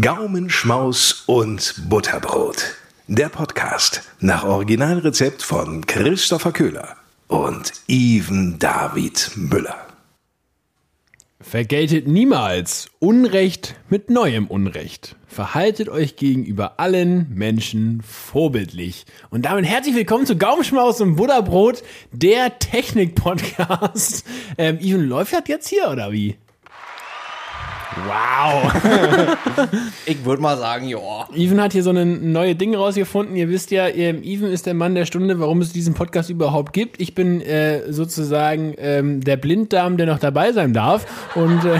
Gaumenschmaus und Butterbrot. Der Podcast nach Originalrezept von Christopher Köhler und Even David Müller. Vergeltet niemals Unrecht mit neuem Unrecht. Verhaltet euch gegenüber allen Menschen vorbildlich. Und damit herzlich willkommen zu Gaumenschmaus und Butterbrot, der Technik-Podcast. Ähm, Even läuft das jetzt hier, oder wie? Wow. Ich würde mal sagen, ja. Even hat hier so ein neue Ding rausgefunden. Ihr wisst ja, ähm, Even ist der Mann der Stunde, warum es diesen Podcast überhaupt gibt. Ich bin äh, sozusagen ähm, der Blinddarm, der noch dabei sein darf. Und äh,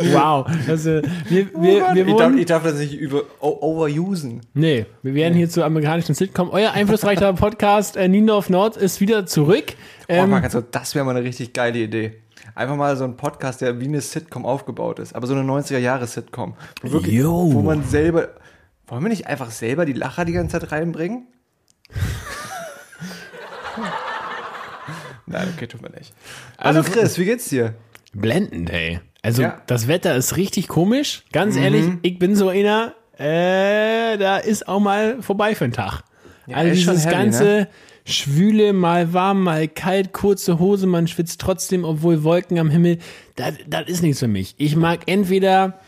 wow. Also, wir, wir, wir ich, darf, ich darf das nicht über overusen. nee, wir werden hier zur amerikanischen Sitcom. Euer einflussreicher Podcast äh, Niendorf Nord ist wieder zurück. Oh, Ähm, man kann so, das wäre mal eine richtig geile Idee. Einfach mal so ein Podcast, der wie eine Sitcom aufgebaut ist. Aber so eine 90er-Jahre-Sitcom. Wo, wirklich- wo man selber. Wollen wir nicht einfach selber die Lacher die ganze Zeit reinbringen? Nein, okay, tut mir nicht. Also, Chris, wie geht's dir? blendend, hey. Also Ja. das Wetter ist richtig komisch. Ganz ehrlich, ich bin so einer, äh, da ist auch mal vorbei für einen Tag. also ist schon dieses heavy, ganze ne? Schwüle, mal warm, mal kalt, kurze Hose, man schwitzt trotzdem, obwohl Wolken am Himmel, das das ist nichts für mich. Ich mag entweder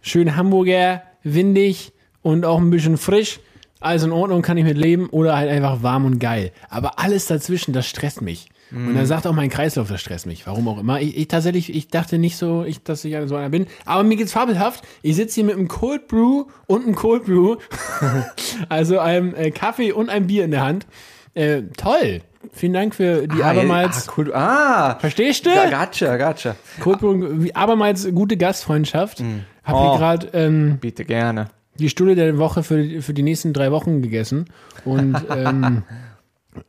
schön Hamburger, windig und auch ein bisschen frisch, alles in Ordnung, kann ich mit leben, oder halt einfach warm und geil. Aber alles dazwischen, das stresst mich. Und da sagt auch mein Kreislauf, das stresst mich. Warum auch immer. Ich, ich tatsächlich, ich dachte nicht so, ich, dass ich so einer bin. Aber mir geht's fabelhaft. Ich sitze hier mit einem Cold Brew und einem Cold Brew. also einem äh, Kaffee und einem Bier in der Hand. Äh, toll. Vielen Dank für die abermals. Ah, cool. Ah, Verstehst du? gotcha, gotcha. Wie abermals gute Gastfreundschaft. Hab Oh. hier gerade ähm, Bitte gerne. die Stulle der Woche für, für die nächsten drei Wochen gegessen. Und ähm,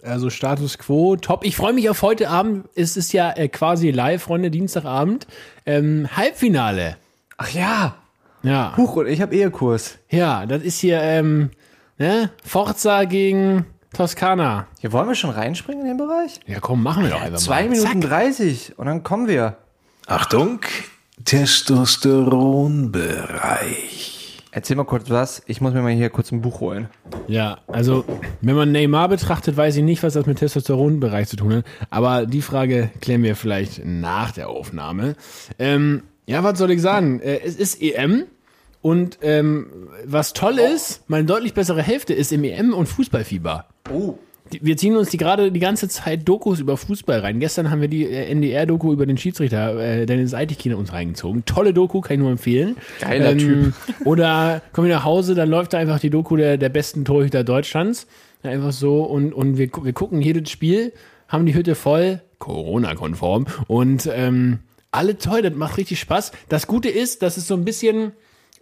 also Status quo, top. Ich freue mich auf heute Abend. Es ist ja äh, quasi live, Freunde, Dienstagabend. Ähm, Halbfinale. Ach ja. Ja, Huch, und ich habe Ehekurs. ja, das ist hier ähm, ne? Forza gegen Toskana. Hier wollen wir schon reinspringen in den Bereich? Ja, komm, machen wir doch einfach Zwei mal. Minuten dreißig und dann kommen wir. Achtung, Testosteronbereich. Erzähl mal kurz was. Ich muss mir mal hier kurz ein Buch holen. Ja, also wenn man Neymar betrachtet, weiß ich nicht, was das mit Testosteronbereich zu tun hat. Aber die Frage klären wir vielleicht nach der Aufnahme. Ähm, ja, was soll ich sagen? Äh, es ist EM und ähm, was toll ist, meine deutlich bessere Hälfte ist im EM und Fußballfieber. Oh. Wir ziehen uns die gerade die ganze Zeit Dokus über Fußball rein. Gestern haben wir die äh, NDR-Doku über den Schiedsrichter äh, Dennis Eitekine uns reingezogen. Tolle Doku, kann ich nur empfehlen. Ähm, Geiler Typ. Oder kommen wir nach Hause, dann läuft da einfach die Doku der, der besten Torhüter Deutschlands. Ja, einfach so und, und wir, wir gucken jedes Spiel, haben die Hütte voll, Corona-konform und ähm, alle toll, das macht richtig Spaß. Das Gute ist, dass es so ein bisschen,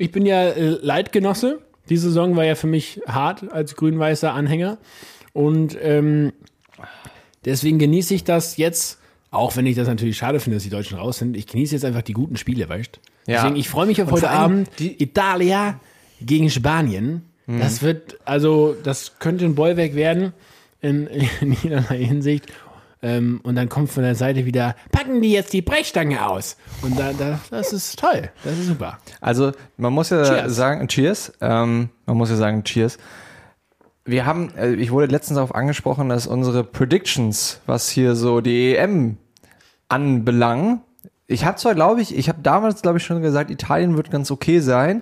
ich bin ja äh, Leitgenosse. Die Saison war ja für mich hart als grün-weißer Anhänger. Und ähm, deswegen genieße ich das jetzt, auch wenn ich das natürlich schade finde, dass die Deutschen raus sind. Ich genieße jetzt einfach die guten Spiele, weißt Ja. Deswegen, ich freue mich auf Und heute Abend. die- Italia gegen Spanien. Mhm. Das wird, also, das könnte ein Bollwerk werden in, in jederlei Hinsicht. Ähm, und dann kommt von der Seite wieder, packen die jetzt die Brechstange aus. Und da, da, das ist toll. Das ist super. Also, man muss ja Cheers. sagen, Cheers. Ähm, man muss ja sagen, Cheers. Wir haben, äh, ich wurde letztens darauf angesprochen, dass unsere Predictions, was hier so die EM anbelangen, ich habe zwar, glaube ich, ich habe damals, glaube ich, schon gesagt, Italien wird ganz okay sein,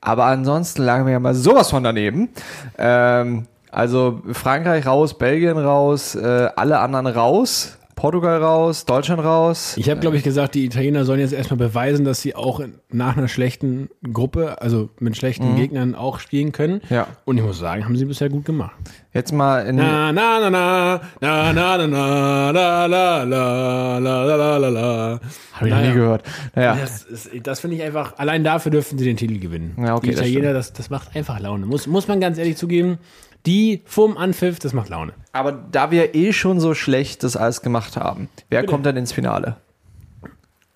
aber ansonsten lagen wir ja mal sowas von daneben. Ähm, also Frankreich raus, Belgien raus, äh, alle anderen raus. Portugal raus, Deutschland raus. Ich habe, glaube ich, gesagt, die Italiener sollen jetzt erstmal beweisen, dass sie auch nach einer schlechten Gruppe, also mit schlechten mhm. Gegnern auch spielen können. Ja. Und ich muss sagen, haben sie bisher gut gemacht. Jetzt mal in. Na, na, na, na, na, na, na, na, la, la, la, la, la, la, la. Habe ich naja. noch nie gehört. Naja. Das, das finde ich einfach, allein dafür dürften sie den Titel gewinnen. Ja, okay, die Italiener, das, das, das macht einfach Laune. Muss, muss man ganz ehrlich zugeben. Die vorm Anpfiff, das macht Laune. aber da wir eh schon so schlecht das alles gemacht haben, wer kommt dann ins Finale?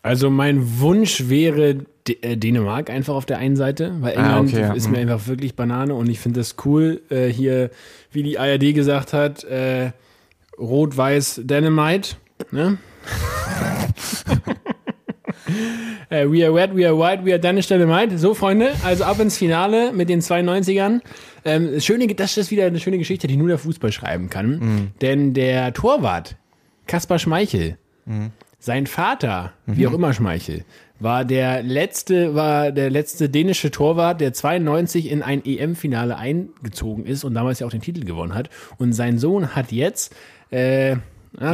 Also mein Wunsch wäre äh, Dänemark einfach auf der einen Seite, weil Ah, England okay, ja. ist mir einfach wirklich Banane und ich finde das cool, äh, hier, wie die ARD gesagt hat, äh, Rot-Weiß Dynamite, ne? Äh, we are wet, we are white, we are Danish Dynamite. So, Freunde, also ab ins Finale mit den 92ern. Ähm, schöne, das ist wieder eine schöne Geschichte, die nur der Fußball schreiben kann. Mhm. Denn der Torwart, Kaspar Schmeichel, Mhm. sein Vater, wie auch immer Schmeichel, war der letzte, war der letzte dänische Torwart, der 92 in ein EM-Finale eingezogen ist und damals ja auch den Titel gewonnen hat. Und sein Sohn hat jetzt, äh, ja,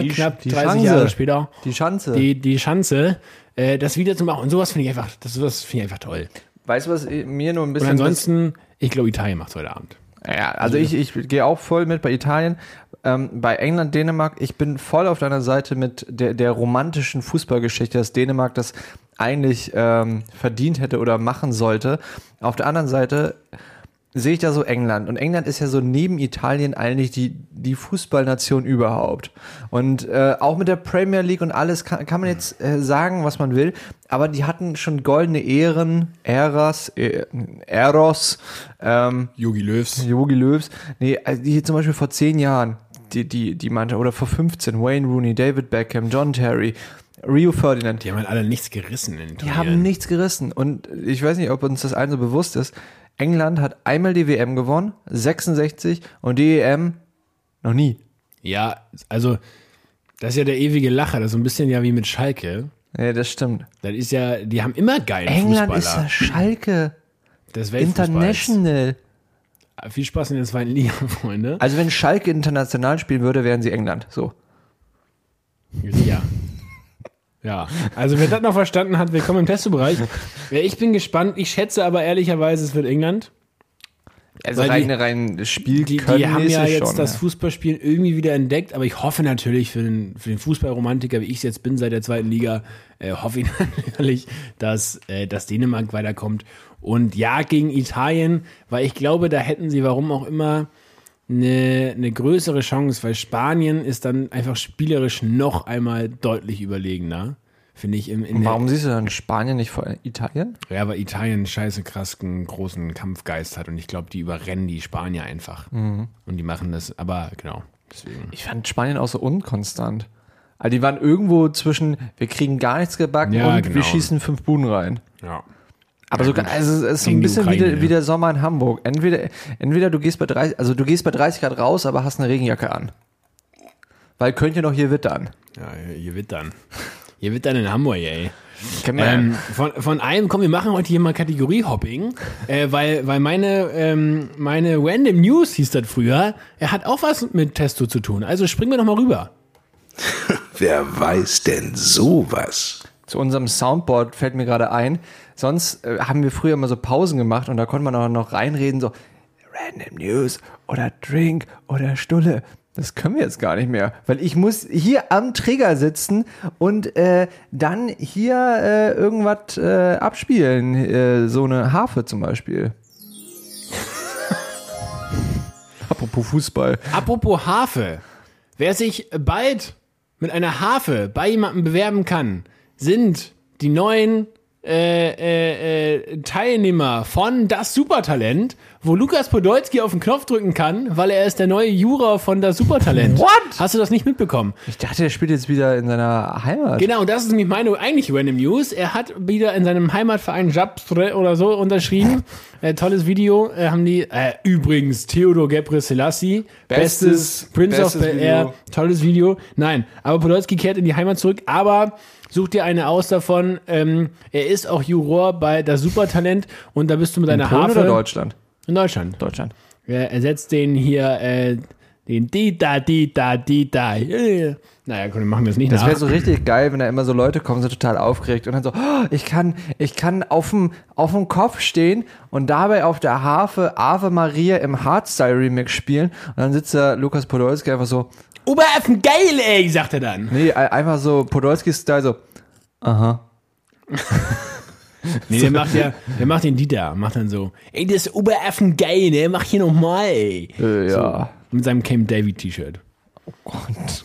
Die- knapp die 30 Chance. Jahre später, Die Schanze. die, die Chance, äh, das wieder zu machen. Und sowas finde ich einfach, das, sowas finde ich einfach toll. weißt du, was mir nur ein Und bisschen. ansonsten, ich glaube, Italien macht heute Abend. Ja, also ich, ich gehe auch voll mit bei Italien. Ähm, bei England, Dänemark, ich bin voll auf deiner Seite mit der, der romantischen Fußballgeschichte, dass Dänemark das eigentlich ähm, verdient hätte oder machen sollte. Auf der anderen Seite sehe ich da so England. Und England ist ja so neben Italien eigentlich die, die Fußballnation überhaupt. Und äh, auch mit der Premier League und alles kann, kann man jetzt äh, sagen, was man will. Aber die hatten schon goldene Ehren, Äras, äh, Eros, ähm, Jogi Löws. Jogi Löws. Nee, also die hier zum Beispiel vor zehn Jahren, die, die, die Mannschaft, oder vor 15, Wayne Rooney, David Beckham, John Terry, Rio Ferdinand. Die haben halt alle nichts gerissen in den Die haben nichts gerissen. Und ich weiß nicht, ob uns das allen so bewusst ist. England hat einmal die WM gewonnen, 66, und die EM noch nie. Ja, also, das ist ja der ewige Lacher. Das ist so ein bisschen ja wie mit Schalke. Ja, das stimmt. Das ist ja, die haben immer geilen England ist Fußballer. ja Schalke. Weltfußballs. International. Viel Spaß in der zweiten Liga, Freunde. Also wenn Schalke international spielen würde, wären sie England. So. Ja. Ja, also wer das noch verstanden hat, willkommen im Testobereich. Ja, ich bin gespannt. Ich schätze aber ehrlicherweise, es wird England. Also Weil rein, die- rein Spiel Die, die haben ja jetzt schon, das ja. Fußballspielen irgendwie wieder entdeckt, aber ich hoffe natürlich für den, für den Fußballromantiker, wie ich es jetzt bin seit der zweiten Liga, äh, hoffe ich natürlich, dass, äh, dass Dänemark weiterkommt. Und ja, gegen Italien, weil ich glaube, da hätten sie, warum auch immer, eine, eine größere Chance, weil Spanien ist dann einfach spielerisch noch einmal deutlich überlegener. Finde ich im, in warum siehst du dann Spanien nicht vor Italien? ja, weil Italien scheiße krass einen großen Kampfgeist hat und ich glaube, die überrennen die Spanier einfach. Mhm. Und die machen das, aber genau, deswegen. Ich fand Spanien auch so unkonstant. Also die waren irgendwo zwischen, wir kriegen gar nichts gebacken Ja, und genau. wir schießen fünf Buden rein. Ja. Aber sogar, also es ist so ein bisschen wie, Ukraine, der, ja. wie der Sommer in Hamburg. Entweder, entweder du gehst bei 30, also du gehst bei 30 Grad raus, aber hast eine Regenjacke an. Weil könnte noch hier wittern. Ja, hier dann. Hier wird dann in Hamburg, ey. Ähm, von, von einem, komm, wir machen heute hier mal Kategorie-Hopping, äh, weil, weil meine, ähm, meine Random News hieß das früher, er hat auch was mit Testo zu tun. Also springen wir doch mal rüber. Wer weiß denn sowas? zu unserem Soundboard fällt mir gerade ein. Sonst äh, haben wir früher immer so Pausen gemacht und da konnte man auch noch reinreden, so Random News oder Drink oder Stulle. Das können wir jetzt gar nicht mehr, weil ich muss hier am Trigger sitzen und äh, dann hier äh, irgendwas äh, abspielen. Äh, so eine Harfe zum Beispiel. Apropos Fußball. Apropos Harfe. Wer sich bald mit einer Harfe bei jemandem bewerben kann, sind die neuen äh, äh, äh, Teilnehmer von Das Supertalent, wo Lukas Podolski auf den Knopf drücken kann, weil er ist der neue Juror von Das Supertalent. What? Hast du das nicht mitbekommen? Ich dachte, er spielt jetzt wieder in seiner Heimat. Genau, das ist nämlich meine eigentliche Random News. Er hat wieder in seinem Heimatverein Japstre oder so unterschrieben. Äh, tolles Video äh, haben die. Äh, übrigens, Theodor Gebre Selassie, bestes, Bestes- Prince of bestes Bel Air, tolles Video. Nein, aber Podolski kehrt in die Heimat zurück, aber such dir eine aus davon. Ähm, er ist auch Juror bei das Supertalent und da bist du mit deiner Harfe oder Deutschland? in Deutschland. Deutschland. Er ersetzt den hier, äh, den Dita, Dita, Dita. Naja, komm, wir machen das nicht Das wäre so richtig geil, wenn da immer so Leute kommen, so total aufgeregt und dann so, oh, ich kann, ich kann auf dem, auf dem Kopf stehen und dabei auf der Harfe Ave Maria im Hardstyle Remix spielen und dann sitzt da Lukas Podolski einfach so, Oberöffen geil, ey, sagt er dann. nee, ein- einfach so Podolski-Style so, aha. Nee, der macht ja, der macht den Dieter, macht dann so, ey, das ist Oberöffen geil, ne, mach hier nochmal, ey. Äh, ja. Mit seinem Camp David T-Shirt. Gott.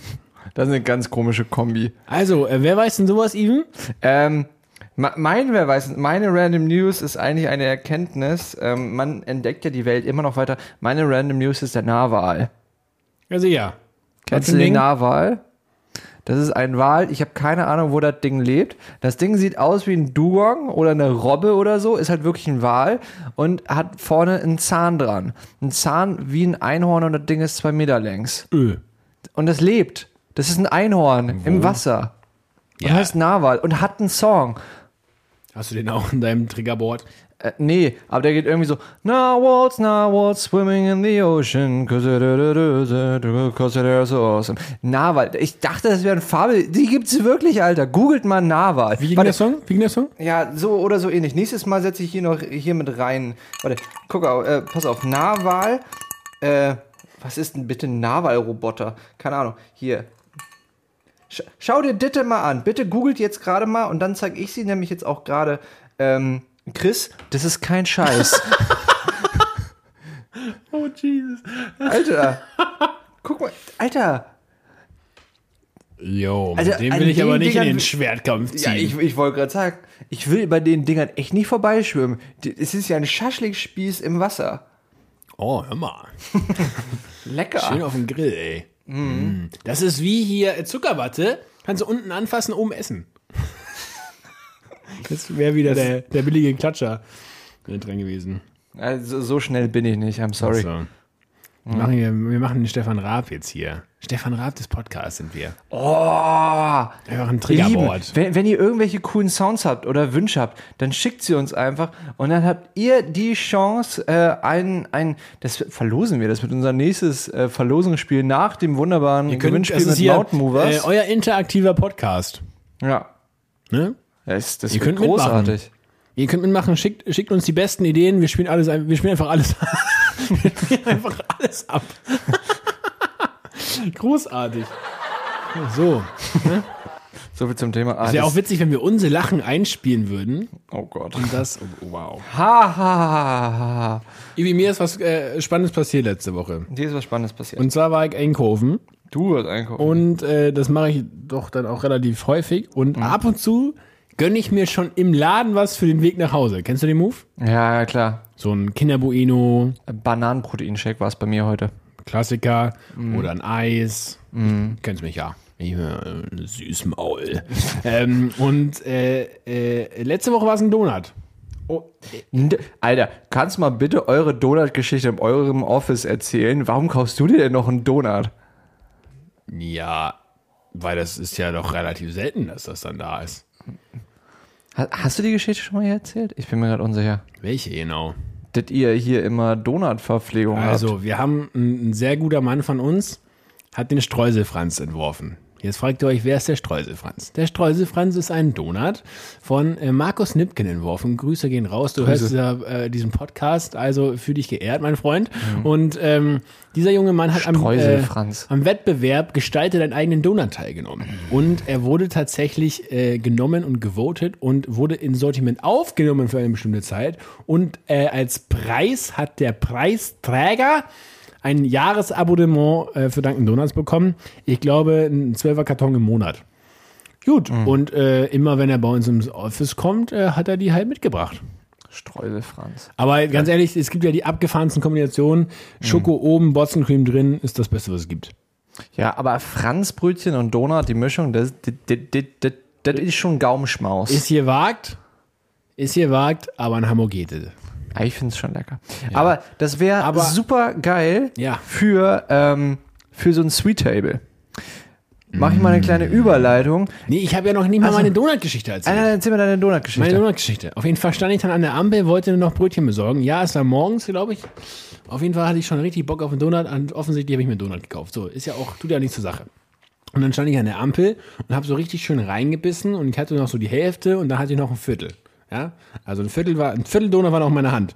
Das ist eine ganz komische Kombi. Also, äh, wer weiß denn sowas, Even? Ähm, mein, wer weiß, meine Random News ist eigentlich eine Erkenntnis. Ähm, man entdeckt ja die Welt immer noch weiter. Meine Random News ist der Narwal. Also ja. Kennst du ein den? Narwal? Das ist ein Wal. Ich habe keine Ahnung, wo das Ding lebt. Das Ding sieht aus wie ein Dugong oder eine Robbe oder so. Ist halt wirklich ein Wal und hat vorne einen Zahn dran. Ein Zahn wie ein Einhorn und das Ding ist zwei Meter längs. Öh. Und das lebt. Das ist ein Einhorn im Wasser. Und Ja. heißt Narwal und hat einen Song. Hast du den auch in deinem Triggerboard? Äh, nee, aber der geht irgendwie so Narwhals, Narwhals swimming in the ocean cause they're so awesome. Narwal. Ich dachte, das wäre ein Fabel. Die gibt's wirklich, Alter. Googelt mal Narwal. Wie ging Warte, der Song? Wie ging der Song? Ja, so oder so ähnlich. Nächstes Mal setze ich hier noch hier mit rein. Warte, guck auf, äh, pass auf. Narwal. Äh, was ist denn bitte ein Narwal-Roboter? Keine Ahnung. Hier. Sch schau dir Ditte mal an. Bitte googelt jetzt gerade mal und dann zeige ich sie nämlich jetzt auch gerade. Ähm, Chris, das ist kein Scheiß. Oh, Jesus. Alter. Guck mal, Alter. Jo, Also, mit dem will ich aber nicht in Dingern- den Schwertkampf ziehen. Ja, ich, ich wollte gerade sagen, ich will bei den Dingern echt nicht vorbeischwimmen. Es ist ja ein Schaschlikspieß im Wasser. oh, hör mal. Lecker. Schön auf dem Grill, ey. Mm. Das ist wie hier Zuckerwatte. Kannst du unten anfassen, oben essen. Das wäre wieder der, der billige Klatscher dran gewesen. Also, so schnell bin ich nicht, I'm sorry. So. Wir, machen hier, wir machen den Stefan Raab jetzt hier. Stefan Raab des Podcasts sind wir. Oh, Einfach ein ihr Lieben, Triggerboard. wenn, wenn ihr irgendwelche coolen Sounds habt oder Wünsche habt, dann schickt sie uns einfach und dann habt ihr die Chance, äh, ein, ein, das verlosen wir, das wird unser nächstes äh, Verlosungsspiel nach dem wunderbaren Gewinnspiel das ist mit hier Mountain Movers. äh, euer interaktiver Podcast. ja, Ne? Das, das Ihr könnt mitmachen. großartig. Ihr könnt mitmachen, schickt, schickt uns die besten Ideen, wir spielen alles, wir spielen einfach alles ab. wir spielen einfach alles ab. Großartig. So. So viel zum Thema. Ah, Wäre auch witzig, wenn wir unsere Lachen einspielen würden. oh Gott. Und das, oh, wow. Ha, ha, ha, ha. Ivi, mir ist was äh, Spannendes passiert letzte Woche. Dir ist was Spannendes passiert. Und zwar war ich einkaufen du hast einkaufen. und äh, das mache ich doch dann auch relativ häufig. Und ab und zu gönne ich mir schon im Laden was für den Weg nach Hause. Kennst du den Move? ja, ja, klar. So ein Kinderbueno, Bananenproteinshake war es bei mir heute. Klassiker oder ein Eis. Kennst mich ja. Ich, äh, Süßmaul. ähm, und äh, äh, letzte Woche war es ein Donut. N- Alter, kannst du mal bitte eure Donut-Geschichte in eurem Office erzählen? Warum kaufst du dir denn noch einen Donut? Ja, weil das ist ja doch relativ selten, dass das dann da ist. Ha- Hast du die Geschichte schon mal hier erzählt? Ich bin mir gerade unsicher. Welche genau? Dass ihr hier immer Donut-Verpflegung habt. Also, wir haben ein, ein sehr guter Mann von uns, hat den Streuselfranz entworfen. Jetzt fragt ihr euch, wer ist der Streuselfranz? Der Streuselfranz ist ein Donut von äh, Markus Nipken entworfen. Grüße gehen raus. Du hörst dieser, äh, diesen Podcast, also für dich geehrt, mein Freund. Und ähm, dieser junge Mann hat am, äh, am Wettbewerb Gestalte deinen eigenen Donut teilgenommen. Und er wurde tatsächlich äh, genommen und gewotet und wurde in Sortiment aufgenommen für eine bestimmte Zeit. Und äh, als Preis hat der Preisträger ein Jahresabonnement äh, für Dunkin' Donuts bekommen. Ich glaube, ein 12er Karton im Monat. Gut, und äh, immer wenn er bei uns ins Office kommt, äh, hat er die halt mitgebracht. Streuselfranz. Aber ganz ehrlich, es gibt ja die abgefahrensten Kombinationen. Schoko oben, Botzencreme drin, ist das Beste, was es gibt. Ja, aber Franzbrötchen und Donut, die Mischung, das, das, das, das, das ist schon Gaumenschmaus. Ist hier wagt, ist hier wagt, aber ein Hamburg geht es. Ja, ich finde es schon lecker. Aber das wäre super geil Ja. für, ähm, für so ein Sweet Table. Mach ich mal eine kleine Überleitung. Nee, ich habe ja noch nicht mal meine Donut-Geschichte erzählt. Alter, erzähl mir deine Meine Donut-Geschichte. Donut-Geschichte. Auf jeden Fall stand ich dann an der Ampel, wollte noch Brötchen besorgen. Ja, es war morgens, glaube ich. Auf jeden Fall hatte ich schon richtig Bock auf einen Donut und offensichtlich habe ich mir einen Donut gekauft. So, ist ja auch, tut ja nichts zur Sache. Und dann stand ich an der Ampel und habe so richtig schön reingebissen und ich hatte noch so die Hälfte und dann hatte ich noch ein Viertel. Ja, also ein Viertel war, ein Viertel Donut war noch in meiner Hand.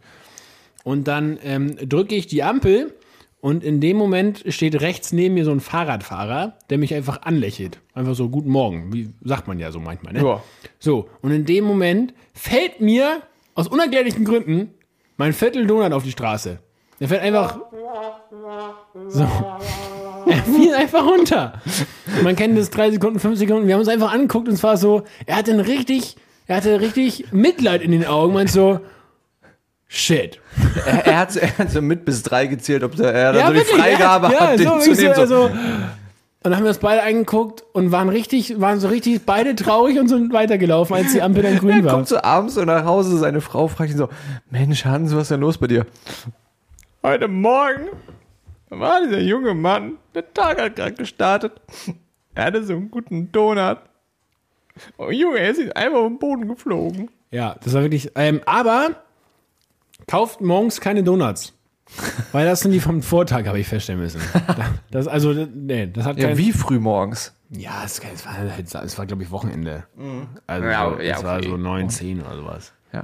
Und dann ähm, drücke ich die Ampel und in dem Moment steht rechts neben mir so ein Fahrradfahrer, der mich einfach anlächelt. Einfach so, guten Morgen, wie sagt man ja so manchmal, ne? Ja. So, und in dem Moment fällt mir aus unerklärlichen Gründen mein Viertel Donut auf die Straße. Der fällt einfach. So. Er fiel einfach runter. Man kennt das drei Sekunden, fünf Sekunden. Wir haben uns einfach angeguckt und es war so, er hatte ein richtig, er hatte richtig Mitleid in den Augen. Meint so, shit. Er, er, hat, er hat so mit bis drei gezählt, ob der, er Ja, so die Freigabe ja, hat, ja, den so, zu nehmen. so, So, also, Und dann haben wir uns beide angeguckt und waren richtig, waren so richtig beide traurig und sind weitergelaufen, als die Ampel dann grün Er war. kommt so abends so nach Hause, seine Frau fragt ihn so, Mensch Hans, was ist denn los bei dir? Heute Morgen war dieser junge Mann, der Tag hat gerade gestartet. Er hatte so einen guten Donut. Oh Junge, er ist einfach auf den Boden geflogen. Ja, das war wirklich. Ähm, aber kauft morgens keine Donuts. Weil das sind die vom Vortag, habe ich feststellen müssen. Das, also, nee, das hat Ja, kein, wie früh morgens? Ja, es, es war, halt, es war glaube ich, Wochenende. Also, Ja, so, ja, es war okay. so 9, 10 oder sowas. Ja.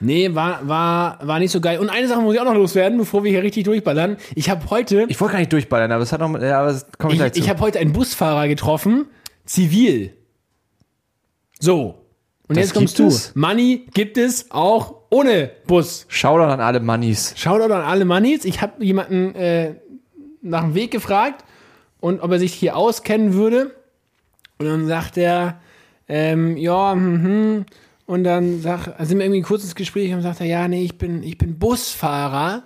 Nee, war, war, war nicht so geil. Und eine Sache muss ich auch noch loswerden, bevor wir hier richtig durchballern. Ich habe heute, Ich wollte gar nicht durchballern, aber es hat noch, ja, aber das komme ich ich habe heute einen Busfahrer getroffen, zivil. So. Und Das jetzt kommst du. es? Money gibt es auch ohne Bus. Shoutout an alle Mannis. Shoutout an alle Mannis. Ich habe jemanden äh, nach dem Weg gefragt und ob er sich hier auskennen würde. Und dann sagt er, ähm, ja, mhm. Und dann sag, also sind wir irgendwie kurz ins Gespräch und sagt er, ja, nee, ich bin, ich bin Busfahrer.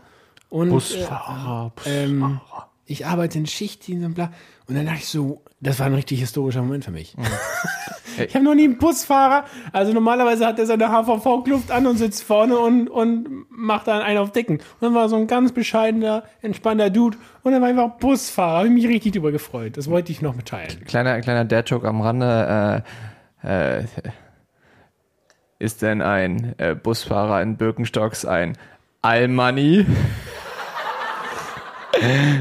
Und Busfahrer, Äh, ähm, ich arbeite in Schichtdienst und bla. Und dann dachte ich so, das war ein richtig historischer Moment für mich. Ich habe noch nie einen Busfahrer. Also normalerweise hat er seine HVV-Kluft an und sitzt vorne und, und macht dann einen auf Dicken. Und dann war so ein ganz bescheidener, entspannter Dude. Und dann war einfach Busfahrer. Habe ich mich richtig drüber gefreut. Das wollte ich noch mitteilen. Kleiner, kleiner Dad-Joke am Rande. Äh, äh, ist denn ein äh, Busfahrer in Birkenstocks ein Allmoney?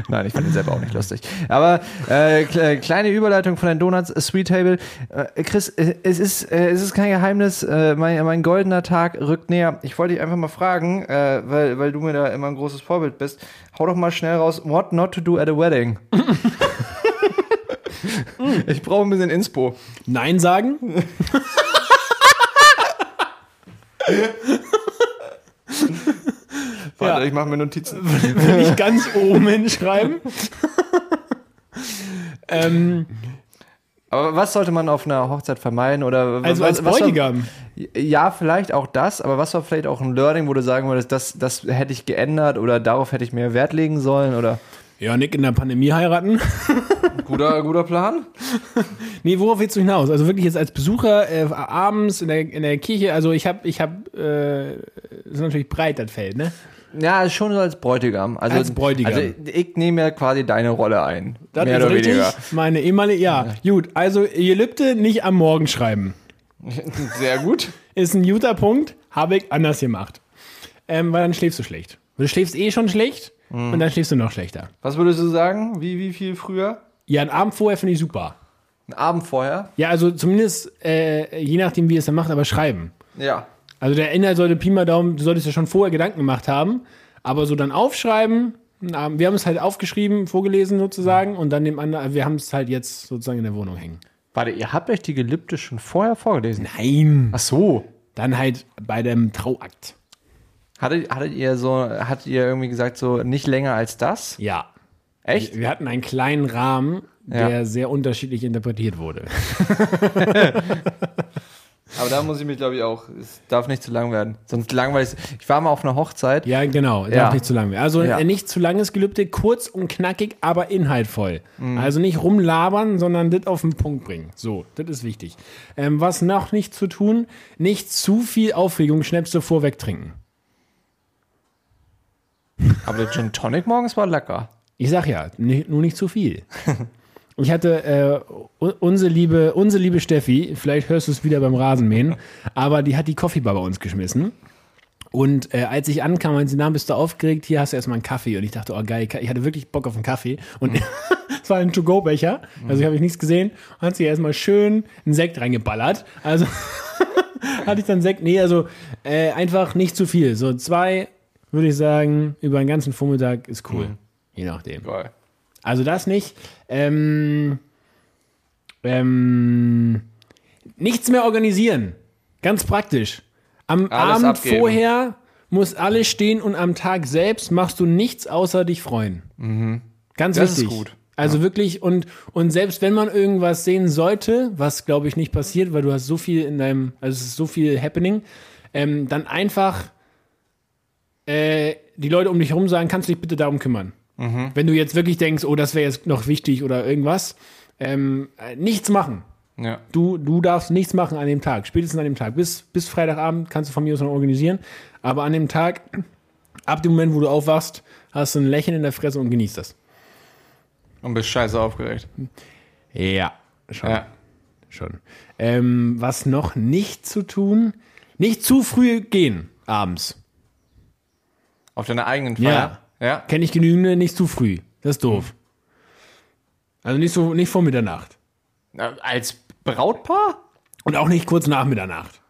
Nein, ich fand ihn selber auch nicht lustig. Aber äh, kle- kleine Überleitung von den Donuts, äh, Sweet Table. Äh, Chris, äh, es ist, äh, es ist kein Geheimnis, äh, mein, mein goldener Tag rückt näher. Ich wollte dich einfach mal fragen, weil, weil du mir da immer ein großes Vorbild bist. Hau doch mal schnell raus, what not to do at a wedding. ich brauche ein bisschen Inspo. Nein sagen? Warte, Ja. ich mache mir Notizen. Will ich ganz oben hinschreiben. ähm, Aber was sollte man auf einer Hochzeit vermeiden? Oder also was, als war- Bräutigam. Ja, vielleicht auch das, aber was war vielleicht auch ein Learning, wo du sagen würdest, das, das hätte ich geändert oder darauf hätte ich mehr Wert legen sollen? Oder Ja, Nick in der Pandemie heiraten. guter, guter Plan? Nee, worauf willst du hinaus? Also wirklich jetzt als Besucher äh, abends in der, in der Kirche, also ich habe, ich habe, äh, das ist natürlich breit, das Feld, ne? Ja, schon so als Bräutigam. Also, Als Bräutigam. Also ich nehme ja quasi deine Rolle ein. Das mehr ist oder richtig. weniger. Meine ehemalige, ja. Gut, also Gelübde nicht am Morgen schreiben. Sehr gut. Ist ein guter Punkt, habe ich anders gemacht. Ähm, weil dann schläfst du schlecht. Du schläfst eh schon schlecht und dann schläfst du noch schlechter. Was würdest du sagen? Wie, wie viel früher? Ja, einen Abend vorher finde ich super. Einen Abend vorher? Ja, also zumindest, äh, je nachdem, wie es dann macht, aber schreiben. Ja. Also der Inhalt sollte Pi mal Daumen, du solltest ja schon vorher Gedanken gemacht haben, aber so dann aufschreiben, Abend- wir haben es halt aufgeschrieben, vorgelesen sozusagen und dann dem anderen, wir haben es halt jetzt sozusagen in der Wohnung hängen. Warte, ihr habt euch die Gelübde schon vorher vorgelesen? Nein. Ach so. Dann halt bei dem Trauakt. Hattet, hattet ihr so, hattet ihr irgendwie gesagt, so nicht länger als das? Ja. Echt? Wir hatten einen kleinen Rahmen, der Ja. sehr unterschiedlich interpretiert wurde. Aber da muss ich mich, glaube ich, auch. Es darf nicht zu lang werden. Sonst langweilig. Ich war mal auf einer Hochzeit. Ja, genau. Darf Ja. nicht zu lang werden. Also Ja. äh, nicht zu langes Gelübde, kurz und knackig, aber inhaltvoll. Mhm. Also nicht rumlabern, sondern das auf den Punkt bringen. So, das ist wichtig. Ähm, was noch nicht zu tun, nicht zu viel Aufregung, Schnäpse vorweg trinken. Aber der Gin Tonic morgens war lecker. Ich sag ja, nur nicht zu viel. Ich hatte äh, unsere liebe, unsere liebe Steffi, vielleicht hörst du es wieder beim Rasenmähen, aber die hat die Coffeebar bei uns geschmissen. Und äh, als ich ankam, meinte sie, na, bist du aufgeregt? Hier hast du erstmal einen Kaffee. Und ich dachte, oh geil, ich hatte wirklich Bock auf einen Kaffee. Und es war ein To-Go-Becher, also ich habe ich nichts gesehen. Und hat sie erstmal schön einen Sekt reingeballert. Also hatte ich dann Sekt, nee, also äh, einfach nicht zu viel. So zwei, würde ich sagen, über den ganzen Vormittag ist cool. Je nachdem. Geil. Also das nicht. Ähm, ähm, nichts mehr organisieren. Ganz praktisch. Am Alles Abend abgeben. vorher muss alles stehen und am Tag selbst machst du nichts außer dich freuen. Ganz Mhm. Das ist wichtig. gut. Also wirklich und und selbst wenn man irgendwas sehen sollte, was glaube ich nicht passiert, weil du hast so viel in deinem, also es ist so viel happening, ähm, dann einfach äh, die Leute um dich herum sagen, kannst du dich bitte darum kümmern. Wenn du jetzt wirklich denkst, oh, das wäre jetzt noch wichtig oder irgendwas, ähm, äh, nichts machen. Ja. Du, du darfst nichts machen an dem Tag, spätestens an dem Tag. Bis, bis Freitagabend kannst du von mir aus noch organisieren. Aber an dem Tag, ab dem Moment, wo du aufwachst, hast du ein Lächeln in der Fresse und genießt das. Und bist scheiße aufgeregt. Ja, schon. Ja. schon. Ähm, was noch nicht zu tun? Nicht zu früh gehen abends. Auf deiner eigenen Feier? Ja. Kenne ich genügend, nicht zu früh. Das ist doof. Also nicht so, nicht vor Mitternacht. Na, Als Brautpaar? Und auch nicht kurz nach Mitternacht.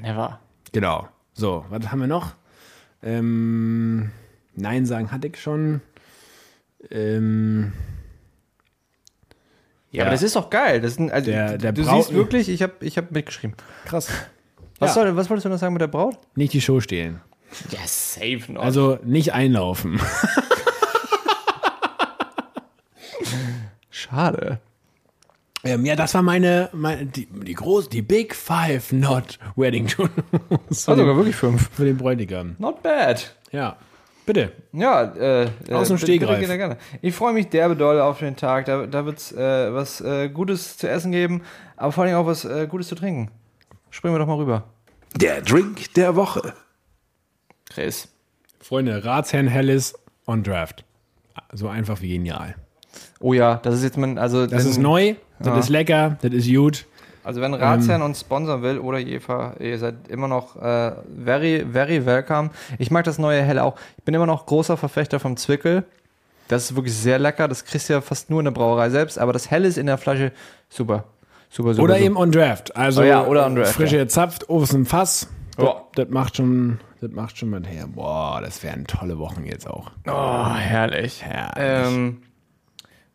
Never. Genau. So, was haben wir noch? Ähm, Nein sagen hatte ich schon. Ähm, Ja, aber das ist doch geil. Das sind, also, Der- der du Braut- siehst wirklich, ich habe ich hab mitgeschrieben. krass. Was, Ja. soll, was wolltest du noch sagen mit der Braut? Nicht die Show stehlen. Ja, safe noch. Also nicht einlaufen. schade. ähm, ja, das war meine, meine die, die große, die Big Five Not Wedding Tour. War sogar wirklich fünf. Für den Bräutigam. Not bad. Ja. Bitte. Ja, äh, Aus dem äh, bitte- Stegreif. bitte gerne. Ich freue mich derbe doll auf den Tag. Da, da wird es äh, was äh, Gutes zu essen geben, aber vor allem auch was äh, Gutes zu trinken. Springen wir doch mal rüber. Der Drink der Woche. Chris. Freunde, Ratsherrn Hellis on Draft. So einfach wie genial. Oh ja, das ist jetzt mein, also Das wenn- ist neu, das Ja. ist lecker, das ist gut. Also wenn Ähm. Ratsherrn uns sponsern will oder Jefa, ihr seid immer noch äh, very, very welcome. Ich mag das neue Helle auch. Ich bin immer noch großer Verfechter vom Zwickel. Das ist wirklich sehr lecker. Das kriegst du ja fast nur in der Brauerei selbst, aber das Helle ist in der Flasche super. Super, super. Oder super. eben on Draft. Also Oh ja, oder on Draft, frisch gezapft, aus dem Fass. Das, Ja. das macht schon, das macht schon mal her. Boah, das wären tolle Wochen jetzt auch. Oh, herrlich. Herrlich. Ähm,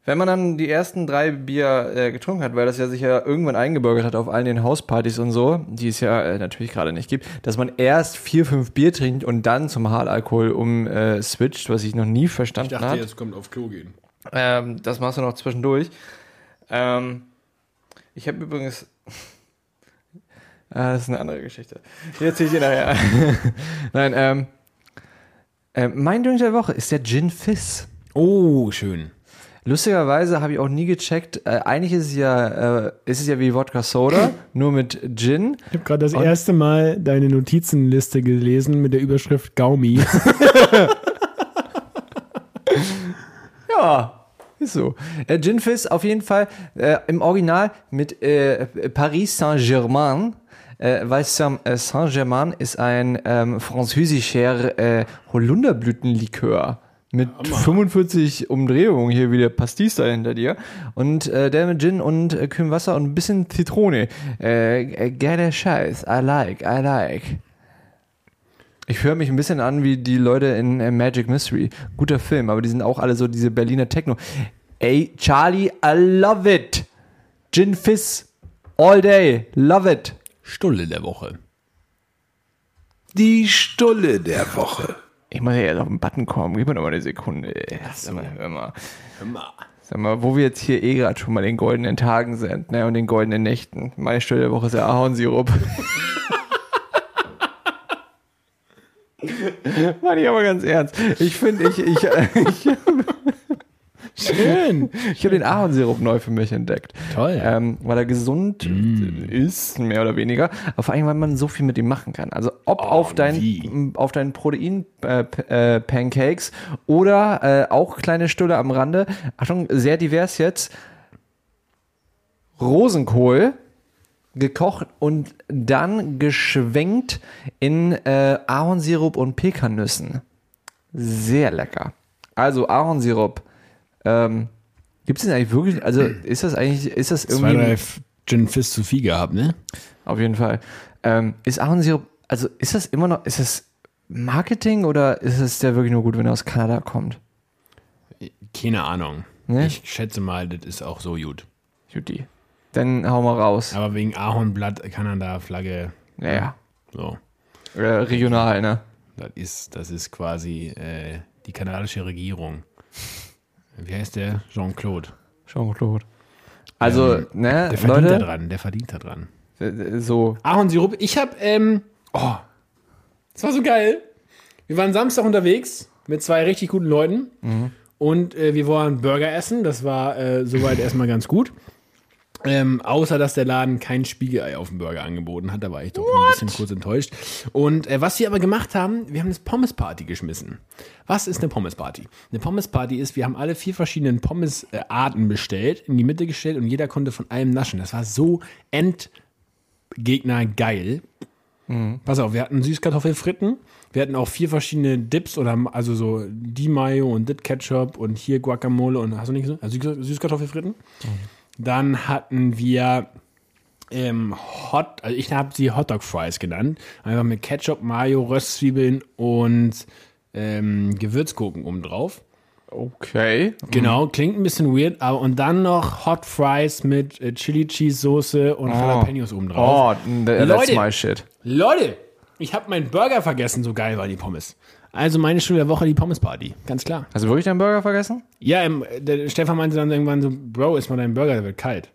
wenn man dann die ersten drei Bier äh, getrunken hat, weil das ja sich ja irgendwann eingebürgert hat auf allen den Hauspartys und so, die es ja äh, natürlich gerade nicht gibt, dass man erst vier, fünf Bier trinkt und dann zum Hartalkohol um äh, switcht, was ich noch nie verstanden habe. kommt auf Klo gehen. Ähm, das machst du noch zwischendurch. Ähm, ich habe übrigens. Ah, das ist eine andere Geschichte. Die erzähle ich dir nachher. Nein, ähm, äh, mein Drink der Woche ist der Gin Fizz. Oh, schön. Lustigerweise habe ich auch nie gecheckt. Äh, eigentlich ist es ja, äh, ist es ja wie Wodka Soda, nur mit Gin. Ich habe gerade das erste Mal deine Notizenliste gelesen mit der Überschrift Gaumi. Ja, ist so. Äh, Gin Fizz auf jeden Fall äh, im Original mit äh, Paris Saint-Germain. Äh, weil äh, Saint-Germain ist ein ähm, französischer äh, Holunderblütenlikör mit 45 Umdrehungen hier wie der Pastis da hinter dir und äh, der mit Gin und äh, kühlem Wasser und ein bisschen Zitrone. Äh, äh, geiler Scheiß. I like, I like. Ich höre mich ein bisschen an wie die Leute in äh, Magic Mystery. Guter Film, aber die sind auch alle so diese Berliner Techno. Ey, Charlie, I love it. Gin Fizz, all day, love it. Stulle der Woche. Die Stulle der Woche. Ich muss ja jetzt auf den Button kommen. Gib mir noch mal eine Sekunde. ey. Sag mal, hör mal. Sag mal, wo wir jetzt hier eh gerade schon mal in den goldenen Tagen sind, ne, und den goldenen Nächten. Meine Stelle der Woche ist der Ahornsirup. Mann, ich aber ganz ernst. Ich finde, ich, ich, ich, Schön. ich habe den Ahornsirup neu für mich entdeckt. Toll. Ähm, weil er gesund ist, mehr oder weniger. Aber vor allem, weil man so viel mit ihm machen kann. Also ob auf dein, wie? auf deinen Protein äh, äh, oder äh, auch kleine Stulle am Rande. Achtung, sehr divers jetzt. Rosenkohl gekocht und dann geschwenkt in äh, Ahornsirup und Pekannüssen. Sehr lecker. Also Ahornsirup. Ähm, Gibt es den eigentlich wirklich? Also ist das eigentlich, ist das Zwei, irgendwie drei F- Gin Fizz zu viel gehabt, ne? auf jeden Fall. Ähm, ist Ahornsirup, also ist das immer noch, ist das Marketing oder ist es der wirklich nur gut, wenn er aus Kanada kommt? Keine Ahnung. Ne? Ich schätze mal, das ist auch so gut. Juti. Dann hau mal raus. Aber wegen Ahornblatt, Kanada, Flagge, Naja. so. Äh, regional, ne? Das ist, das ist quasi äh, die kanadische Regierung. Wie heißt der? Jean-Claude. Jean-Claude. Also, ne, Der verdient da Leute, dran, der verdient da dran. äh, so, Ahornsirup, ich hab, ähm, oh, das war so geil. Wir waren Samstag unterwegs mit zwei richtig guten Leuten. Und äh, wir wollen Burger essen. Das war äh, soweit erstmal ganz gut. Ähm, außer, dass der Laden kein Spiegelei auf dem Burger angeboten hat. Da war ich doch ein bisschen kurz enttäuscht. Und äh, was wir aber gemacht haben, wir haben eine Pommes-Party geschmissen. Was ist eine Pommes-Party? Eine Pommes-Party ist, wir haben alle vier verschiedenen Pommes-Arten bestellt, in die Mitte gestellt und jeder konnte von allem naschen. Das war so Endgegner geil. Pass auf, wir hatten Süßkartoffelfritten. Wir hatten auch vier verschiedene Dips oder also so die Mayo und dit Ketchup und hier Guacamole und hast du nicht gesagt? Also Süß- Süßkartoffelfritten. Dann hatten wir ähm, Hot, also ich habe sie Hotdog Fries genannt. Einfach mit Ketchup, Mayo, Röstzwiebeln und ähm, Gewürzgurken oben drauf. Okay. Genau, klingt ein bisschen weird, aber und dann noch Hot Fries mit äh, Chili Cheese Soße und Jalapenos oben drauf. Oh, that's Leute. my shit. Leute, ich habe meinen Burger vergessen, so geil war die Pommes. Also meine Stunde der Woche die Pommes Party, ganz klar. Hast du wirklich deinen Burger vergessen? Ja, ähm, der Stefan meinte dann irgendwann so, Bro, iss mal deinen Burger, der wird kalt.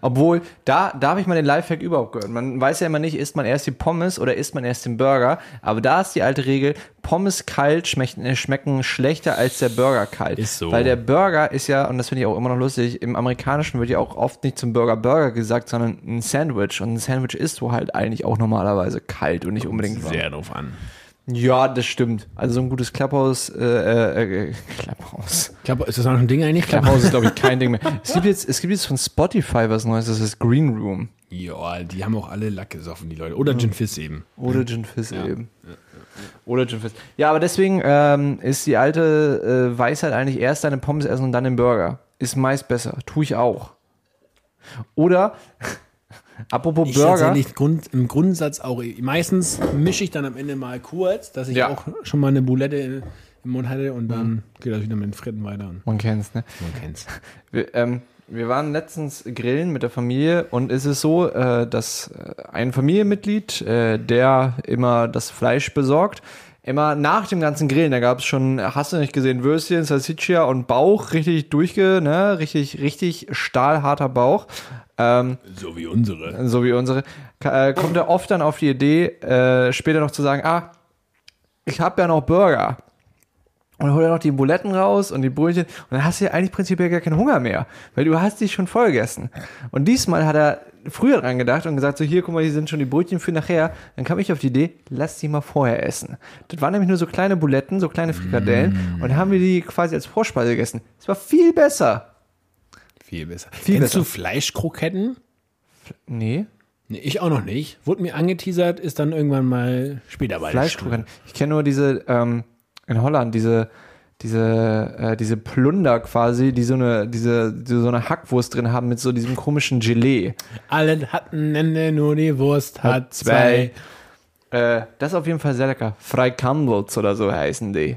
Obwohl, da, da habe ich mal den Lifehack überhaupt gehört. Man weiß ja immer nicht, isst man erst die Pommes oder isst man erst den Burger. Aber da ist die alte Regel, Pommes kalt schmecken, äh, schmecken schlechter als der Burger kalt. Ist so. Weil der Burger ist ja, und das finde ich auch immer noch lustig, im Amerikanischen wird ja auch oft nicht zum Burger Burger gesagt, sondern ein Sandwich. Und ein Sandwich isst du halt eigentlich auch normalerweise kalt und nicht unbedingt warm. Sehr doof an. Ja, das stimmt. Also so ein gutes Klapphaus, äh, äh, äh, Klapphaus. Ich glaube, ist das auch noch ein Ding eigentlich? Klapphaus ist, glaube ich, kein Ding mehr. Es gibt jetzt, es gibt jetzt von Spotify was Neues, das ist Green Room. Ja, die haben auch alle Lack gesoffen, die Leute. Oder Gin Fizz eben. Oder Gin Fizz eben. Oder Gin Fizz. Ja, aber deswegen ähm, ist die alte äh, Weisheit eigentlich erst deine Pommes essen und dann den Burger. Ist meist besser. Tue ich auch. Oder, apropos Ich Burger. tatsächlich Grund, im Grundsatz auch. Meistens mische ich dann am Ende mal kurz, dass ich Ja. auch schon mal eine Boulette im Mund hatte und dann geht das wieder mit den Fritten weiter. Man kennt's, ne? man kennt's. Wir, ähm, wir waren letztens grillen mit der Familie und es ist so, äh, dass äh, ein Familienmitglied, äh, der immer das Fleisch besorgt, immer nach dem ganzen Grillen, da gab es schon, hast du nicht gesehen, Würstchen, Salsiccia und Bauch, richtig durchge, ne, richtig, richtig stahlharter Bauch. Ähm, So wie unsere. so wie unsere, äh, kommt er oft dann auf die Idee, äh, später noch zu sagen, ah, ich habe ja noch Burger. Und dann holt er noch die Buletten raus und die Brötchen. Und dann hast du ja eigentlich prinzipiell gar keinen Hunger mehr, weil du hast dich schon voll gegessen. Und diesmal hat er früher dran gedacht und gesagt, so hier, guck mal, hier sind schon die Brötchen für nachher. Dann kam ich auf die Idee, lass die mal vorher essen. Das waren nämlich nur so kleine Buletten, so kleine Frikadellen. Und dann haben wir die quasi als Vorspeise gegessen. Es war viel besser. Viel besser. Viel Kennst besser. du Fleischkroketten? Nee, Nee, ich auch noch nicht. Wurde mir angeteasert, ist dann irgendwann mal später bei Fleischkroketten. Ich kenne nur diese, ähm, in Holland, diese, diese, äh, diese Plunder quasi, die so eine, diese, die so eine Hackwurst drin haben mit so diesem komischen Gelee. Alle hatten Ende, nur die Wurst hat zwei. Äh, das ist auf jeden Fall sehr lecker. Freikandels oder so heißen die.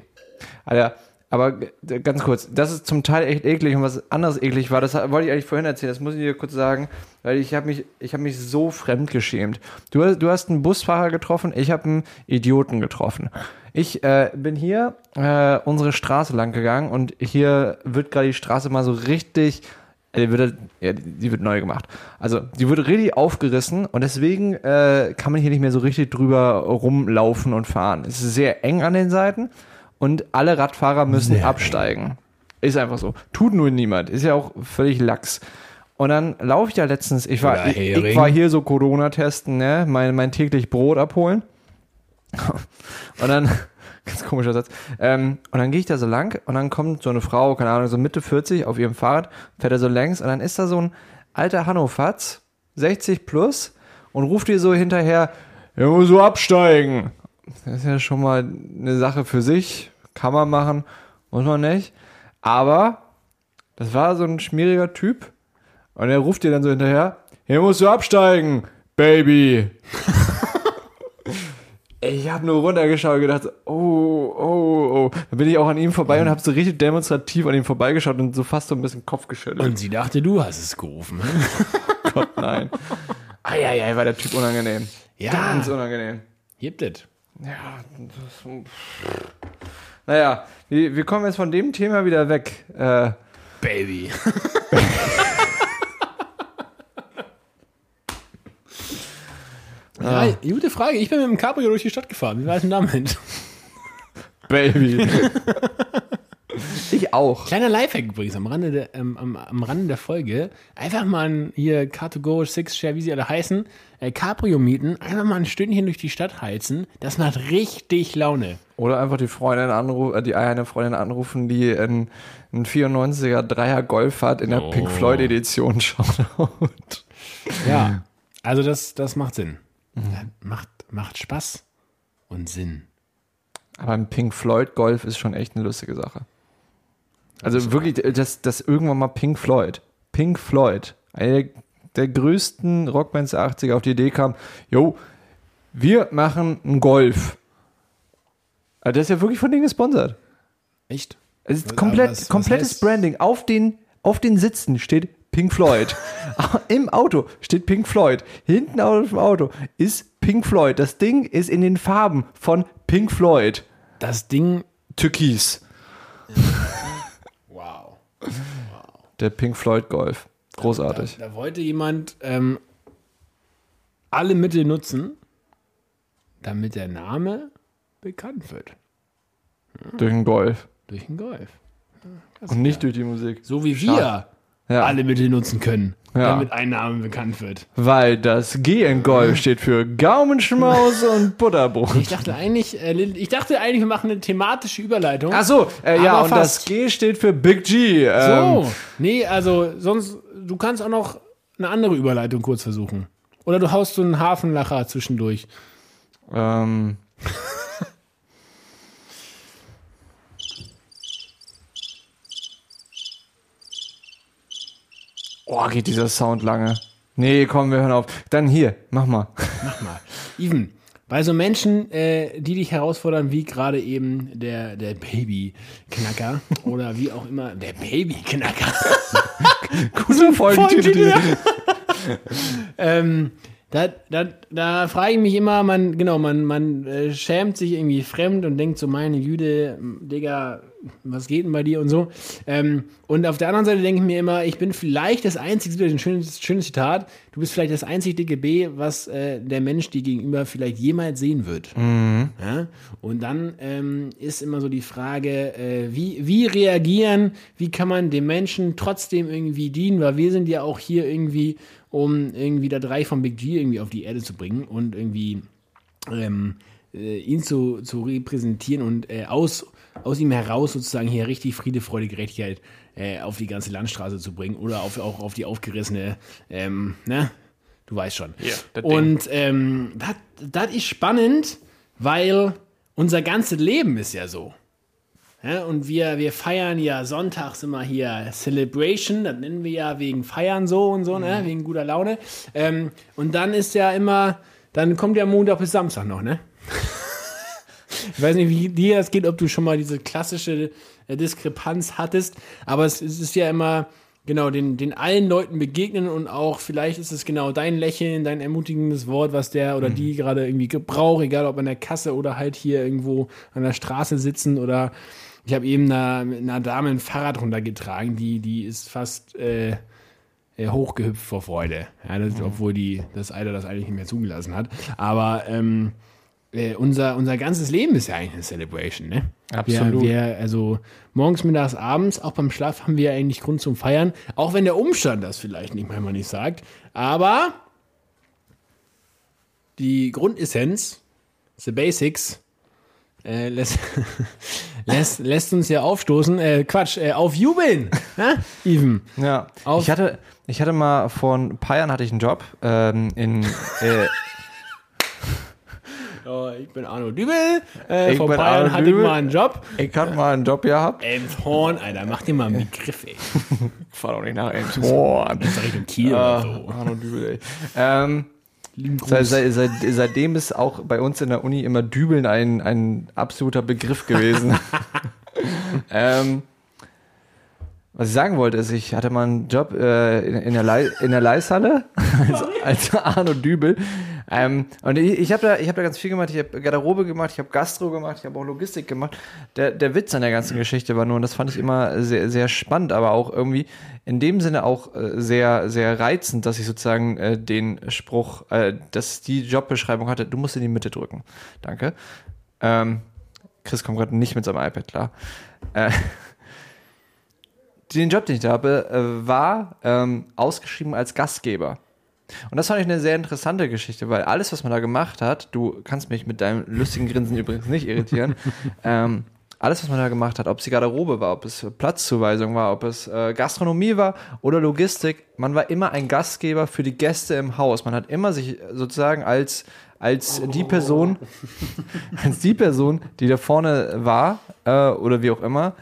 Alter, aber g- ganz kurz, das ist zum Teil echt eklig und was anderes eklig war, das wollte ich eigentlich vorhin erzählen, das muss ich dir kurz sagen, weil ich habe mich, ich habe mich so fremd geschämt. Du, hast- du hast einen Busfahrer getroffen, ich habe einen Idioten getroffen. Ich äh, bin hier äh, unsere Straße lang gegangen und hier wird gerade die Straße mal so richtig äh, Die wird, ja, die wird neu gemacht. Also, die wird richtig aufgerissen und deswegen äh, kann man hier nicht mehr so richtig drüber rumlaufen und fahren. Es ist sehr eng an den Seiten und alle Radfahrer müssen Sehr absteigen. Ist einfach so. Tut nur niemand. Ist ja auch völlig lax. Und dann laufe ich ja letztens, ich war, ich, ich war hier so Corona-testen, ne, mein, mein täglich Brot abholen. Und dann, ganz komischer Satz, ähm, und dann gehe ich da so lang und dann kommt so eine Frau, keine Ahnung, so Mitte 40 auf ihrem Fahrrad, fährt er so längs und dann ist da so ein alter Hannofatz, 60 plus, und ruft ihr so hinterher, ja, muss so absteigen. Das ist ja schon mal eine Sache für sich, kann man machen, muss man nicht. Aber das war so ein schmieriger Typ und er ruft ihr dann so hinterher, hier musst du absteigen, Baby. Ich habe nur runtergeschaut und gedacht, oh, oh, oh. Dann bin ich auch an ihm vorbei und habe so richtig demonstrativ an ihm vorbeigeschaut und so fast so ein bisschen Kopf geschüttelt. Und sie dachte, du hast es gerufen. Gott, nein. Eieiei, war der Typ unangenehm. Ja. Ganz unangenehm. Gibt es. Ja, das, naja, wir, wir kommen jetzt von dem Thema wieder weg. Äh, Baby. ja, gute Frage. Ich bin mit dem Cabrio durch die Stadt gefahren. Wie war es denn damit? Baby. ich auch. Kleiner Lifehack übrigens am Rande der, ähm, am, am Rande der Folge. Einfach mal ein, hier Car2Go, Six-Share, wie sie alle heißen, äh, Cabrio mieten, einfach mal ein Stündchen durch die Stadt heizen. Das macht richtig Laune. Oder einfach die Freundin anrufen, äh, die eine Freundin anrufen, die ein, ein 94er Dreier Golf hat in der Oh. Pink Floyd Edition schaut. Ja. Also das, das macht Sinn. Ja, macht, macht Spaß und Sinn. Aber ein Pink Floyd Golf ist schon echt eine lustige Sache. Also wirklich, das, das irgendwann mal Pink Floyd. Pink Floyd, eine der, größten Rockbands der 80er auf die Idee kam, jo, wir machen einen Golf. Also der ist ja wirklich von denen gesponsert. Echt? Es ist komplett, was- was komplettes heißt- Branding. Auf den, auf den Sitzen steht Pink Floyd. Im Auto steht Pink Floyd. Hinten auf dem Auto ist Pink Floyd. Das Ding ist in den Farben von Pink Floyd. Das Ding. Türkis. Wow. Der Pink Floyd Golf. Großartig. Da wollte jemand ähm, alle Mittel nutzen, damit der Name bekannt wird. Durch den Golf. Durch den Golf. Und nicht durch die Musik. So wie wir Schade. Ja. alle Mittel nutzen können, Ja. damit ein Name bekannt wird. Weil das G in Golf steht für Gaumenschmaus und Butterbrot. Ich dachte eigentlich, äh, ich dachte eigentlich, wir machen eine thematische Überleitung. Ach so, äh, ja, und fast. das G steht für Big G. Ähm, So, nee, also sonst, du kannst auch noch eine andere Überleitung kurz versuchen. Oder du haust so einen Hafenlacher zwischendurch. Ähm. Oh, geht dieser Sound lange. Nee, komm, wir hören auf. Dann hier, mach mal. Mach mal. Even, bei so Menschen, äh, die dich herausfordern, wie gerade eben der, der Babyknacker oder wie auch immer, der Babyknacker. Gute Folgentitel. ähm, da, da, da frage ich mich immer, man, genau, man, man äh, schämt sich irgendwie fremd und denkt so, meine Güte, Digga, was geht denn bei dir und so. Ähm, und auf der anderen Seite denke ich mir immer, ich bin vielleicht das einzige, das ist ein schönes, schönes Zitat, du bist vielleicht das einzige dicke B, was äh, der Mensch dir gegenüber vielleicht jemals sehen wird. Ja? Und dann ähm, ist immer so die Frage, äh, wie, wie reagieren, wie kann man dem Menschen trotzdem irgendwie dienen, weil wir sind ja auch hier irgendwie, um irgendwie da drei von Big G irgendwie auf die Erde zu bringen und irgendwie ähm, äh, ihn zu, zu repräsentieren und äh, aus, aus ihm heraus sozusagen hier richtig Friede, Freude, Gerechtigkeit äh, auf die ganze Landstraße zu bringen oder auf, auch auf die aufgerissene, ähm, ne? Du weißt schon. Ding. und ähm, das ist spannend, weil unser ganzes Leben ist ja so. Ja, und wir, wir feiern ja sonntags immer hier Celebration, das nennen wir ja wegen Feiern so und so, ne? wegen guter Laune. Ähm, und dann ist ja immer, dann kommt ja Montag bis Samstag noch, ne? ich weiß nicht, wie dir das geht, ob du schon mal diese klassische äh, Diskrepanz hattest, aber es, es ist ja immer, genau, den, den allen Leuten begegnen und auch vielleicht ist es genau dein Lächeln, dein ermutigendes Wort, was der oder die gerade irgendwie gebraucht, egal ob an der Kasse oder halt hier irgendwo an der Straße sitzen oder ich habe eben einer, einer Dame ein Fahrrad runtergetragen, die, die ist fast äh, äh, hochgehüpft vor Freude. Ja, das, Obwohl die, das Alter das eigentlich nicht mehr zugelassen hat. Aber ähm, äh, unser, unser ganzes Leben ist ja eigentlich eine Celebration, ne? Absolut. Wir, wir, also morgens, mittags, abends, auch beim Schlaf haben wir eigentlich Grund zum Feiern. Auch wenn der Umstand das vielleicht nicht manchmal nicht sagt. Aber die Grundessenz, the basics, äh, lässt, lässt, lässt uns ja aufstoßen, äh, Quatsch, äh, aufjubeln, ne? Even. Ja, Auf- ich hatte, ich hatte mal vor ein paar Jahren hatte ich einen Job ähm, in äh, Oh, ich bin Arno Dübel. Äh, Ich vor bin Bayern Arno hatte Dübel. ich mal einen Job. ich hatte mal einen Job gehabt. Elmshorn, Alter, mach dir mal einen Begriff, ey. Ich fahr doch nicht nach Elmshorn. Das ist Richtung Kiel Ah, oder so. Arno Dübel, ey. Ähm, seit, seit, seit, seitdem ist auch bei uns in der Uni immer Dübeln ein, ein absoluter Begriff gewesen. ähm, was ich sagen wollte, ist, ich hatte mal einen Job äh, in, in, der Lei- in der Leishalle als, als Arno Dübel. Ähm, und ich, ich habe da, hab da ganz viel gemacht. Ich habe Garderobe gemacht, ich habe Gastro gemacht, ich habe auch Logistik gemacht. Der, der Witz an der ganzen Geschichte war nur, und das fand ich immer sehr, sehr spannend, aber auch irgendwie in dem Sinne auch äh, sehr, sehr reizend, dass ich sozusagen äh, den Spruch, äh, dass die Jobbeschreibung hatte, du musst in die Mitte drücken. Danke. Ähm, Chris kommt gerade nicht mit seinem iPad klar. Äh, den Job, den ich da habe, äh, war ähm, ausgeschrieben als Gastgeber. Und das fand ich eine sehr interessante Geschichte, weil alles, was man da gemacht hat, du kannst mich mit deinem lustigen Grinsen übrigens nicht irritieren, ähm, alles, was man da gemacht hat, ob es die Garderobe war, ob es Platzzuweisung war, ob es äh, Gastronomie war oder Logistik, man war immer ein Gastgeber für die Gäste im Haus. Man hat immer sich sozusagen als, als die Person, als die Person, die da vorne war äh, oder wie auch immer,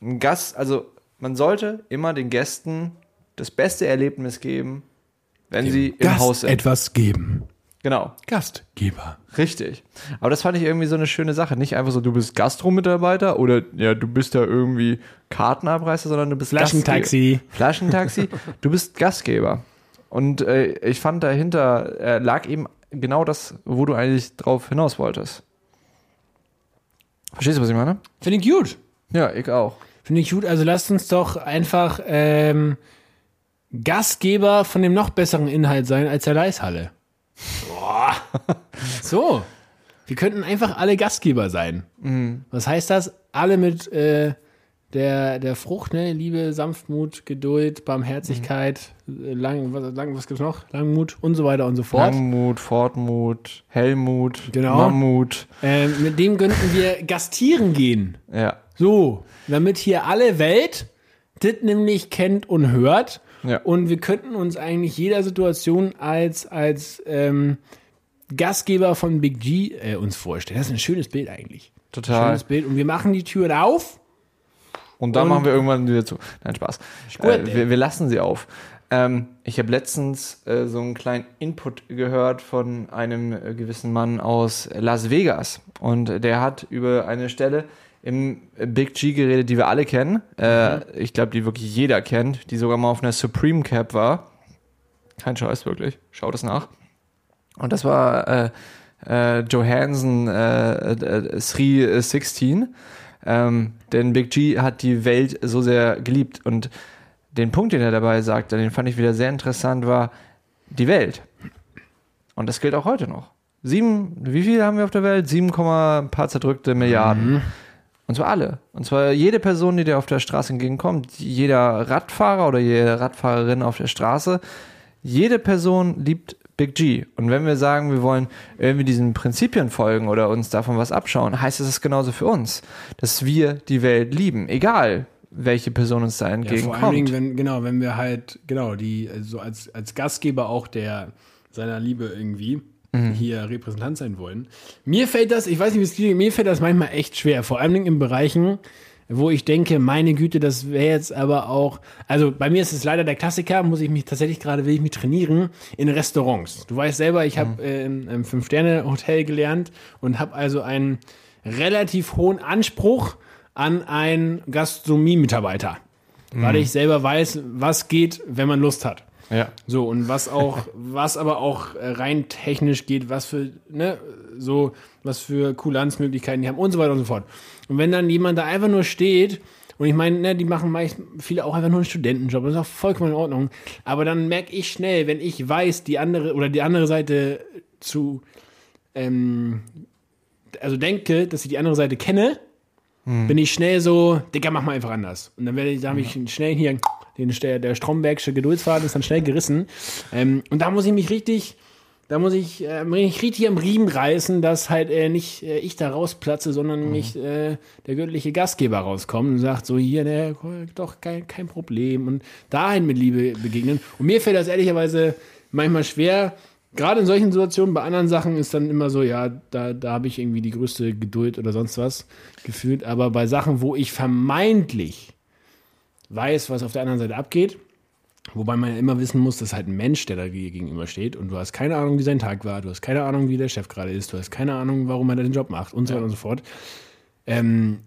ein Gast, also man sollte immer den Gästen das beste Erlebnis geben, wenn sie im Gast Haus sind. etwas geben. Genau. Gastgeber. Richtig. Aber das fand ich irgendwie so eine schöne Sache. Nicht einfach so, du bist Gastro-Mitarbeiter oder ja, du bist ja irgendwie Kartenabreißer, sondern du bist Flaschentaxi. Gastgeber. Flaschentaxi. du bist Gastgeber. Und äh, ich fand dahinter äh, lag eben genau das, wo du eigentlich drauf hinaus wolltest. Verstehst du, was ich meine? Finde ich gut. Ja, ich auch. Finde ich gut. Also lasst uns doch einfach ähm, Gastgeber von dem noch besseren Inhalt sein als der Leishalle. Boah. So. Wir könnten einfach alle Gastgeber sein. Was heißt das? Alle mit äh, der, der Frucht, ne? Liebe, Sanftmut, Geduld, Barmherzigkeit, äh, lang, was, lang, was gibt's noch? Langmut und so weiter und so fort. Langmut, Fortmut, Hellmut, Genau. Mammut. Ähm, mit dem könnten wir gastieren gehen. Ja. So, damit hier alle Welt das nämlich kennt und hört. Ja. Und wir könnten uns eigentlich jeder Situation als, als ähm, Gastgeber von Big G äh, uns vorstellen. Das ist ein schönes Bild eigentlich. Total. Schönes Bild. Und wir machen die Türen auf. Und dann Und- machen wir irgendwann wieder zu. Nein, Spaß. gut, Äh, wir, wir lassen sie auf. Ähm, ich habe letztens äh, so einen kleinen Input gehört von einem äh, gewissen Mann aus Las Vegas. Und der hat über eine Stelle im Big G geredet, die wir alle kennen. Äh, Ich glaube, die wirklich jeder kennt, die sogar mal auf einer Supreme Cap war. Kein Scheiß, wirklich. Schaut es nach. Und das war äh, äh, Johansson äh, äh, 316. Ähm, denn Big G hat die Welt so sehr geliebt. Und den Punkt, den er dabei sagte, den fand ich wieder sehr interessant, war die Welt. Und das gilt auch heute noch. Sieben, wie viel haben wir auf der Welt? Sieben, Komma ein paar zerdrückte Milliarden. Und zwar alle. Und zwar jede Person, die dir auf der Straße entgegenkommt, jeder Radfahrer oder jede Radfahrerin auf der Straße, jede Person liebt Big G. Und wenn wir sagen, wir wollen irgendwie diesen Prinzipien folgen oder uns davon was abschauen, heißt es es genauso für uns, dass wir die Welt lieben, egal welche Person uns da Ja, vor allen entgegenkommt. Dingen, wenn, genau, wenn wir halt, genau, die, also als, als Gastgeber auch der seiner Liebe irgendwie hier Repräsentant sein wollen. Mir fällt das, ich weiß nicht, wie es dir mir fällt das manchmal echt schwer, vor allen Dingen in Bereichen, wo ich denke, meine Güte, das wäre jetzt aber auch, also bei mir ist es leider der Klassiker, muss ich mich tatsächlich gerade, will ich mich trainieren, in Restaurants. Du weißt selber, ich habe äh, in einem Fünf-Sterne-Hotel gelernt und habe also einen relativ hohen Anspruch an einen Gastronomie-Mitarbeiter. Weil ich selber weiß, was geht, wenn man Lust hat. Ja. So, und was auch, was aber auch äh, rein technisch geht, was für, ne, so, was für Kulanzmöglichkeiten die haben und so weiter und so fort. Und wenn dann jemand da einfach nur steht, und ich meine, ne, die machen meist viele auch einfach nur einen Studentenjob, das ist auch vollkommen in Ordnung. Aber dann merke ich schnell, wenn ich weiß, die andere oder die andere Seite zu, ähm, also denke, dass ich die andere Seite kenne, bin ich schnell so, Digga, mach mal einfach anders. Und dann werde ich, da habe ich schnell hier, den, der, Strombergsche Geduldsfaden ist dann schnell gerissen. Ähm, und da muss ich mich richtig, da muss ich äh, mich richtig am Riemen reißen, dass halt äh, nicht äh, ich da rausplatze, sondern nicht äh, der göttliche Gastgeber rauskommt und sagt so, hier, ne, doch, kein, kein Problem. Und dahin mit Liebe begegnen. Und mir fällt das ehrlicherweise manchmal schwer, gerade in solchen Situationen, bei anderen Sachen ist dann immer so, ja, da, da habe ich irgendwie die größte Geduld oder sonst was gefühlt. Aber bei Sachen, wo ich vermeintlich weiß, was auf der anderen Seite abgeht, wobei man ja immer wissen muss, dass halt ein Mensch, der da gegenüber steht und du hast keine Ahnung, wie sein Tag war, du hast keine Ahnung, wie der Chef gerade ist, du hast keine Ahnung, warum er den Job macht und so weiter und so fort. Ähm,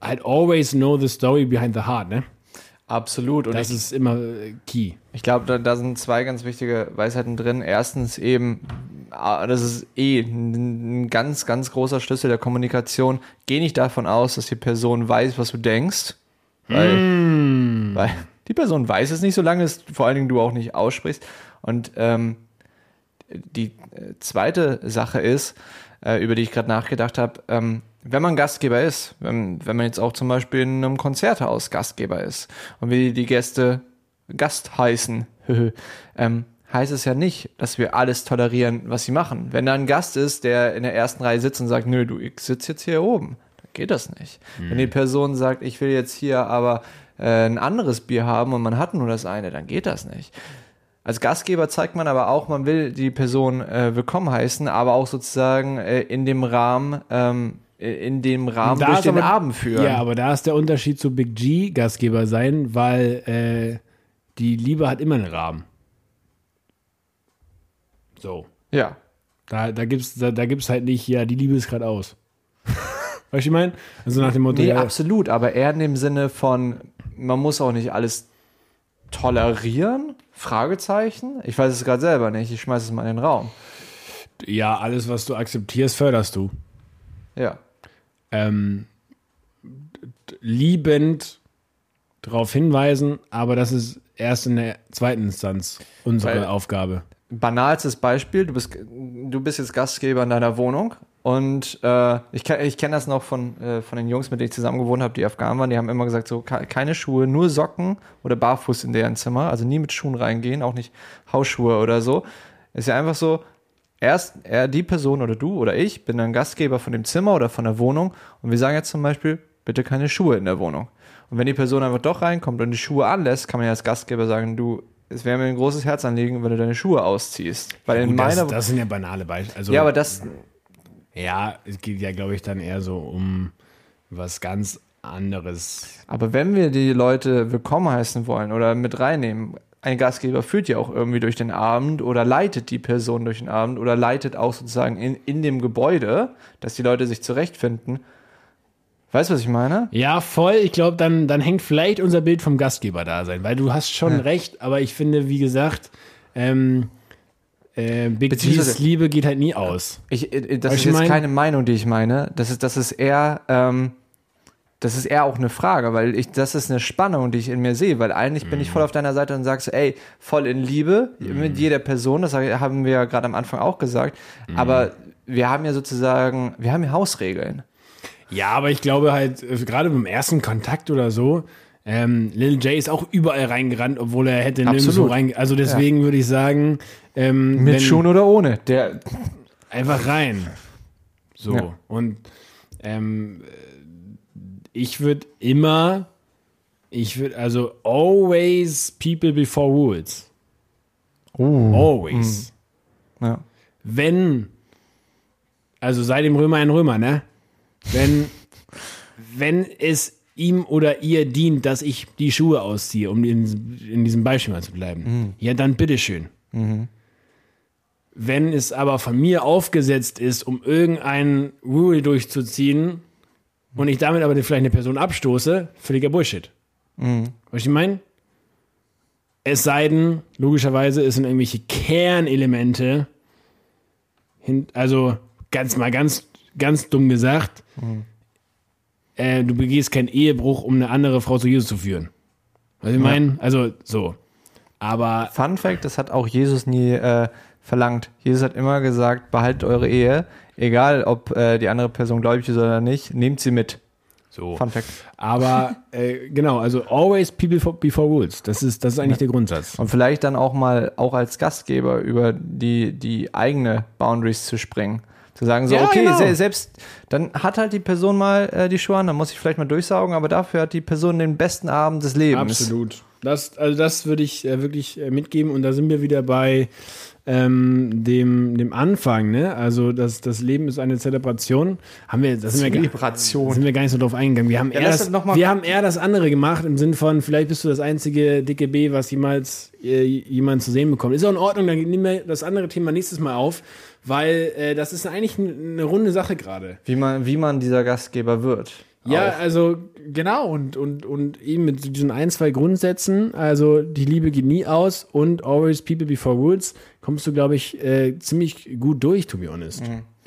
halt always know the story behind the heart, ne? Absolut. Und Das ich, ist immer äh, key. ich glaube, da, da sind zwei ganz wichtige Weisheiten drin. Erstens eben, ah, das ist eh ein, ein ganz, ganz großer Schlüssel der Kommunikation. Geh nicht davon aus, dass die Person weiß, was du denkst. Weil, weil die Person weiß es nicht, solange es vor allen Dingen du auch nicht aussprichst. Und ähm, die äh, zweite Sache ist, äh, über die ich gerade nachgedacht habe. Ähm, wenn man Gastgeber ist, wenn, wenn man jetzt auch zum Beispiel in einem Konzerthaus Gastgeber ist und wir die Gäste Gast heißen, ähm, heißt es ja nicht, dass wir alles tolerieren, was sie machen. Wenn da ein Gast ist, der in der ersten Reihe sitzt und sagt, nö, du, ich sitze jetzt hier oben, geht das nicht. Mhm. Wenn die Person sagt, ich will jetzt hier aber äh, ein anderes Bier haben und man hat nur das eine, dann geht das nicht. Als Gastgeber zeigt man aber auch, man will die Person äh, willkommen heißen, aber auch sozusagen äh, in dem Rahmen, ähm, in dem Rahmen durch den aber- Abend führen. Ja, aber da ist der Unterschied zu Big G Gastgeber sein, weil äh, die Liebe hat immer einen Rahmen. So. ja. Da, da gibt's, da, da gibt's halt nicht, ja, die Liebe ist gerade aus. Weißt du, ich meine? Also nach dem Motto, Nee, ja, absolut, aber eher in dem Sinne von, man muss auch nicht alles tolerieren? Fragezeichen? Ich weiß es gerade selber nicht, ich schmeiße es mal in den Raum. ja, alles, was du akzeptierst, förderst du. Ja. Ähm, liebend darauf hinweisen, aber das ist erst in der zweiten Instanz unsere Weil- Aufgabe. Banalstes Beispiel, du bist, du bist jetzt Gastgeber in deiner Wohnung und äh, ich, ich kenne das noch von, äh, von den Jungs, mit denen ich zusammen gewohnt habe, die Afghanen waren, die haben immer gesagt, so ke- keine Schuhe, nur Socken oder barfuß in deren Zimmer, also nie mit Schuhen reingehen, auch nicht Hausschuhe oder so. Ist ja einfach so, erst er, die Person oder du oder ich bin dann Gastgeber von dem Zimmer oder von der Wohnung und wir sagen jetzt zum Beispiel, bitte keine Schuhe in der Wohnung. Und wenn die Person einfach doch reinkommt und die Schuhe anlässt, kann man ja als Gastgeber sagen, du, es wäre mir ein großes Herzanliegen, wenn du deine Schuhe ausziehst. Weil in Gut, meiner das, das sind ja banale Beispiele. Also, ja, aber das, ja, es geht ja, glaube ich, dann eher so um was ganz anderes. aber wenn wir die Leute willkommen heißen wollen oder mit reinnehmen, ein Gastgeber führt ja auch irgendwie durch den Abend oder leitet die Person durch den Abend oder leitet auch sozusagen in, in dem Gebäude, dass die Leute sich zurechtfinden. Weißt du, was ich meine? Ja, voll. Ich glaube, dann, dann hängt vielleicht unser Bild vom Gastgeber da sein, weil du hast schon recht, aber ich finde, wie gesagt, ähm, äh, Big Beziehungsweise- G's Liebe geht halt nie aus. Ich, äh, das Weißt ist jetzt mein- keine Meinung, die ich meine. Das ist, das ist eher, ähm, das ist eher auch eine Frage, weil ich, das ist eine Spannung, die ich in mir sehe, weil eigentlich bin ich voll auf deiner Seite und sagst, ey, voll in Liebe mit jeder Person, das haben wir ja gerade am Anfang auch gesagt, aber wir haben ja sozusagen, wir haben ja Hausregeln. Ja, aber ich glaube halt, äh, gerade beim ersten Kontakt oder so, ähm, Lil J ist auch überall reingerannt, obwohl er hätte nirgendwo rein. Also deswegen würde ich sagen, ähm, Mit Schuhen oder ohne. Der, einfach rein. So. Ja. Und ähm, ich würde immer, ich würde, also always people before rules. Always. ja. Wenn, also sei dem Römer ein Römer, ne? Wenn, wenn es ihm oder ihr dient, dass ich die Schuhe ausziehe, um in, in diesem Beispiel mal zu bleiben, ja, dann bitteschön. Wenn es aber von mir aufgesetzt ist, um irgendein Rule durchzuziehen und ich damit aber vielleicht eine Person abstoße, völliger Bullshit. Was ich meine? Es sei denn, logischerweise, es sind irgendwelche Kernelemente, also ganz mal ganz, ganz dumm gesagt, äh, du begehst keinen Ehebruch, um eine andere Frau zu Jesus zu führen. Was ich meine? Also so. Aber Fun Fact, das hat auch Jesus nie äh, verlangt. Jesus hat immer gesagt, behaltet eure Ehe, egal ob äh, die andere Person gläubig ist oder nicht, nehmt sie mit. so. Fun Fact. Aber äh, genau, also always people for, before rules. Das ist, das ist eigentlich der Grundsatz. Und vielleicht dann auch mal, auch als Gastgeber, über die, die eigene Boundaries zu springen. Zu sagen, so, Ja, okay, genau. se selbst, dann hat halt die Person mal äh, die Schuhe an, dann muss ich vielleicht mal durchsaugen, aber dafür hat die Person den besten Abend des Lebens. Absolut. Das, also das würde ich äh, wirklich äh, mitgeben und da sind wir wieder bei ähm, dem, dem Anfang, ne? Also das, das Leben ist eine Zelebration. Haben wir, das sind wir, gar- sind wir gar nicht so drauf eingegangen. Wir haben, eher lass das, mal- wir haben eher das andere gemacht, im Sinn von, vielleicht bist du das einzige dicke B, was jemals äh, jemand zu sehen bekommt. Ist auch in Ordnung, dann nehmen wir das andere Thema nächstes Mal auf, weil äh, das ist eigentlich eine runde Sache gerade. Wie man, wie man dieser Gastgeber wird. Ja, Auch. also genau und, und, und eben mit diesen ein, zwei Grundsätzen, also die Liebe geht nie aus und always people before rules, kommst du, glaube ich, äh, ziemlich gut durch, to be honest.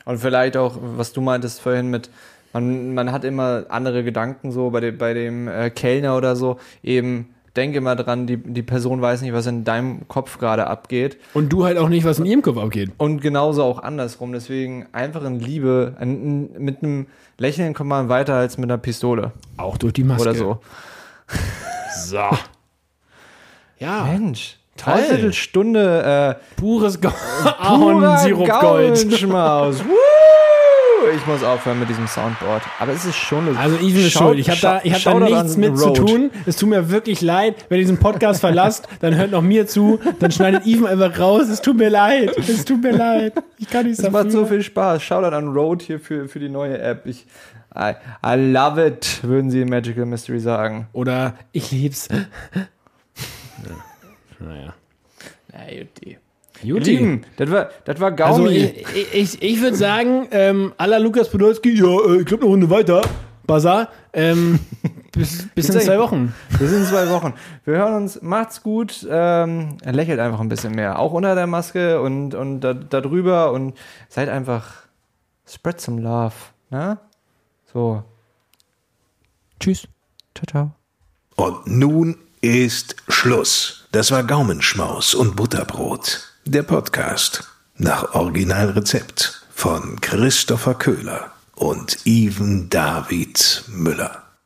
Und vielleicht auch, was du meintest vorhin mit, man, man hat immer andere Gedanken so bei dem, bei dem äh, Kellner oder so, eben denk immer dran, die, die Person weiß nicht, was in deinem Kopf gerade abgeht. Und du halt auch nicht, was in ihrem Kopf abgeht. Und genauso auch andersrum. Deswegen einfach in Liebe. Ein, ein, mit einem Lächeln kommt man weiter als mit einer Pistole. Auch durch die Maske. Oder so. So. Ja, Mensch. Dreiviertel Stunde äh, pures Ahornsirupgold. Gaumenschmaus. Woo! Ich muss aufhören mit diesem Soundboard. Aber es ist schon eine Also Even ist schuld. Ich habe da, ich hab da nichts mit zu Road. tun. Es tut mir wirklich leid. Wenn ihr diesen Podcast verlasst, dann hört noch mir zu. Dann schneidet Even einfach raus. Es tut mir leid. Es tut mir leid. Ich kann nichts Es dafür. macht so viel Spaß. Shoutout an Road hier für, für die neue App. Ich, I, I love it, würden sie in Magical Mystery sagen. Oder ich lieb's. naja. Na, Jutti. Juti. Lieben, das war, das war Also Gaumi. ich, ich, ich würde sagen, ähm, à la Lukas Podolski, ja, äh, ich glaube eine Runde weiter. Bazar. Ähm, bis, bis in zwei Wochen. Wir sind in zwei Wochen. Wir hören uns. Macht's gut. Ähm, lächelt einfach ein bisschen mehr. Auch unter der Maske und, und da, da drüber. Und seid einfach. Spread some love. Ne? So. Tschüss. Ciao, ciao. Und nun ist Schluss. Das war Gaumenschmaus und Butterbrot. Der Podcast nach Originalrezept von Christopher Köhler und Even David Müller.